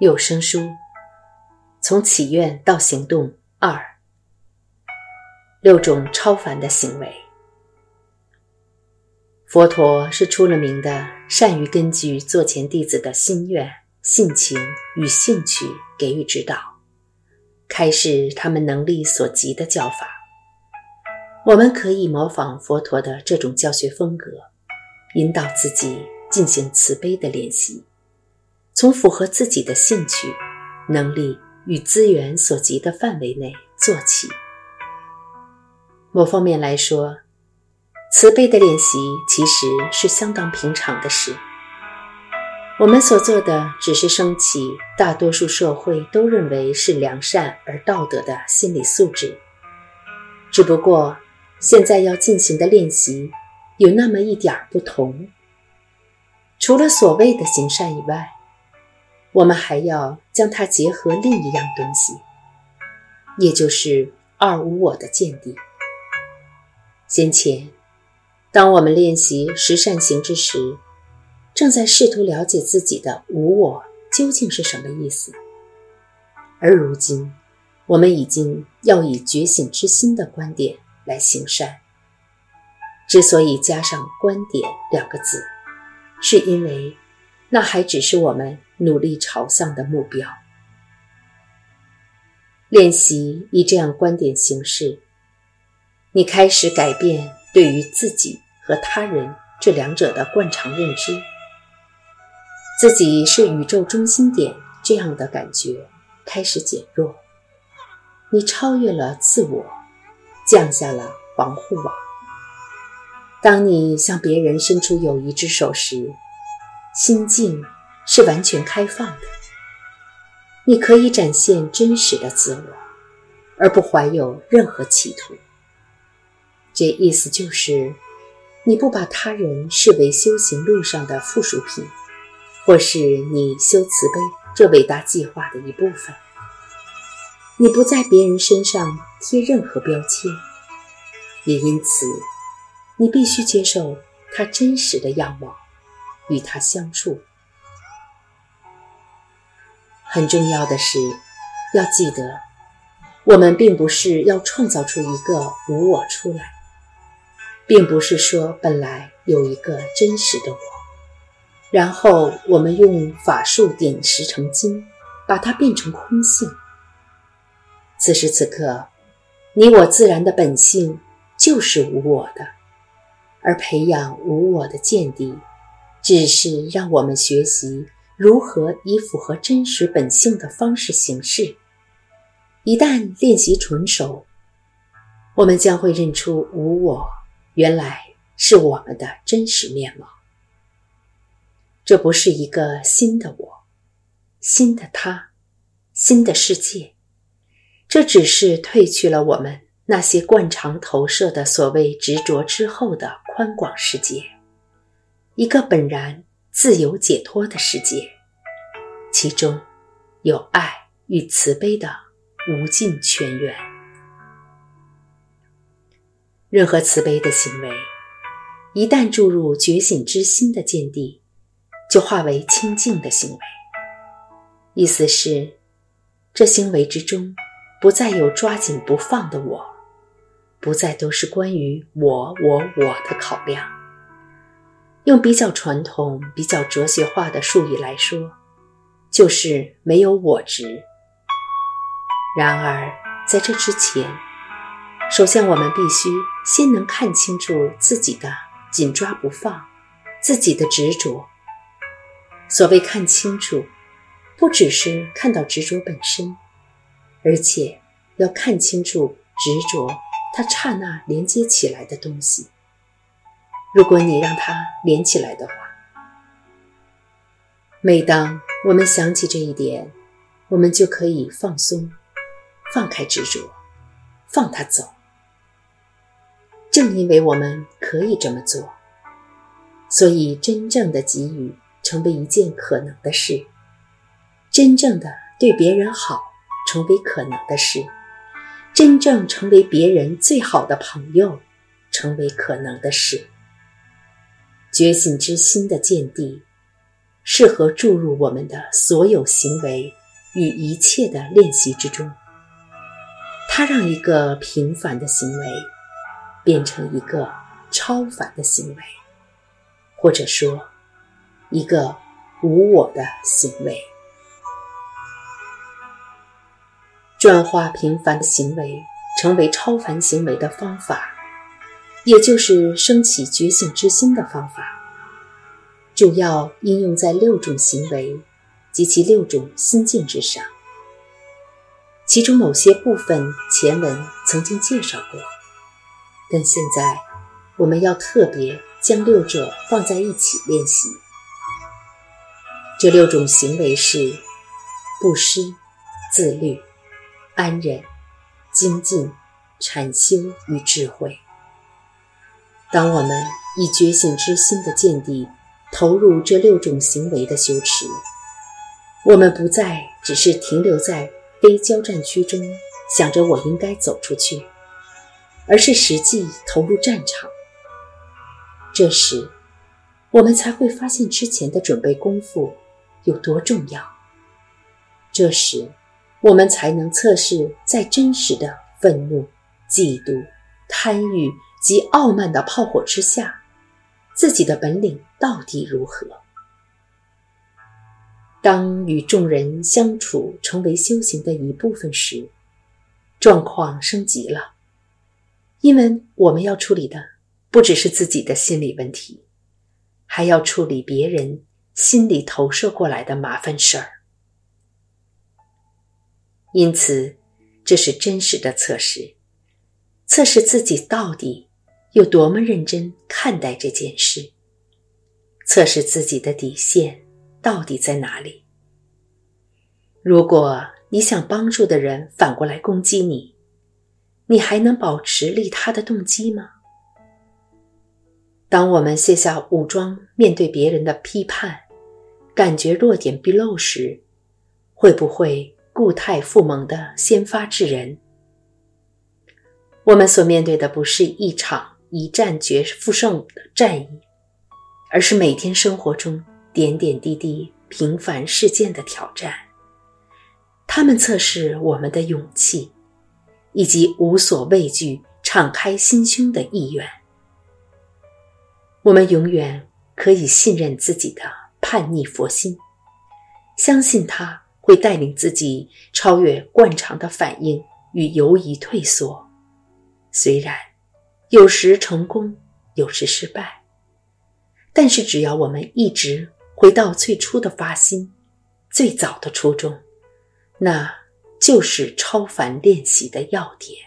有声书：从祈愿到行动二，六种超凡的行为。佛陀是出了名的，善于根据座前弟子的心愿、性情与兴趣给予指导，开示他们能力所及的教法。我们可以模仿佛陀的这种教学风格，引导自己进行慈悲的练习，从符合自己的兴趣、能力与资源所及的范围内做起。某方面来说，慈悲的练习其实是相当平常的事。我们所做的只是升起大多数社会都认为是良善而道德的心理素质。只不过，现在要进行的练习有那么一点儿不同。除了所谓的行善以外，我们还要将它结合另一样东西，也就是二无我的见地。先前。当我们练习十善行之时，正在试图了解自己的无我究竟是什么意思。而如今，我们已经要以觉醒之心的观点来行善。之所以加上“观点”两个字，是因为那还只是我们努力朝向的目标。练习以这样观点形式，你开始改变。对于自己和他人这两者的惯常认知，自己是宇宙中心点这样的感觉开始减弱。你超越了自我，降下了防护网。当你向别人伸出友谊之手时，心境是完全开放的。你可以展现真实的自我，而不怀有任何企图。这意思就是，你不把他人视为修行路上的附属品，或是你修慈悲这伟大计划的一部分。你不在别人身上贴任何标签，也因此，你必须接受他真实的样貌，与他相处。很重要的是，要记得，我们并不是要创造出一个无我出来。并不是说本来有一个真实的我，然后我们用法术点石成金，把它变成空性。此时此刻，你我自然的本性就是无我的，而培养无我的见地，只是让我们学习如何以符合真实本性的方式行事。一旦练习纯熟，我们将会认出无我。原来是我们的真实面貌。这不是一个新的我，新的他，新的世界。这只是褪去了我们那些惯常投射的所谓执着之后的宽广世界，一个本然自由解脱的世界，其中有爱与慈悲的无尽泉源。任何慈悲的行为，一旦注入觉醒之心的见地，就化为清净的行为。意思是，这行为之中不再有抓紧不放的我，不再都是关于我、我、我的考量。用比较传统、比较哲学化的术语来说，就是没有我执。然而，在这之前，首先，我们必须先能看清楚自己的紧抓不放，自己的执着。所谓看清楚，不只是看到执着本身，而且要看清楚执着它刹那连接起来的东西。如果你让它连起来的话，每当我们想起这一点，我们就可以放松，放开执着，放它走。正因为我们可以这么做，所以真正的给予成为一件可能的事；真正的对别人好成为可能的事；真正成为别人最好的朋友成为可能的事。觉醒之心的见地，适合注入我们的所有行为与一切的练习之中。它让一个平凡的行为变成一个超凡的行为，或者说一个无我的行为。转化平凡的行为成为超凡行为的方法，也就是升起觉醒之心的方法，主要应用在六种行为及其六种心境之上。其中某些部分前文曾经介绍过，但现在我们要特别将六者放在一起练习。这六种行为是：布施、自律、安忍、精进、禅修与智慧。当我们以觉醒之心的见地投入这六种行为的修持，我们不再只是停留在。非交战区中，想着我应该走出去，而是实际投入战场。这时，我们才会发现之前的准备功夫有多重要。这时，我们才能测试在真实的愤怒、嫉妒、贪欲及傲慢的炮火之下，自己的本领到底如何。当与众人相处成为修行的一部分时，状况升级了，因为我们要处理的不只是自己的心理问题，还要处理别人心里投射过来的麻烦事儿。因此，这是真实的测试，测试自己到底有多么认真看待这件事，测试自己的底线。到底在哪里？如果你想帮助的人反过来攻击你，你还能保持利他的动机吗？当我们卸下武装，面对别人的批判，感觉弱点毕露时，会不会固态复萌的先发制人？我们所面对的不是一场一战决胜负胜的战役，而是每天生活中。点点滴滴平凡事件的挑战，他们测试我们的勇气，以及无所畏惧、敞开心胸的意愿。我们永远可以信任自己的叛逆佛心，相信他会带领自己超越惯常的反应与犹疑退缩。虽然有时成功，有时失败，但是只要我们一直。回到最初的发心，最早的初衷，那就是超凡练习的要点。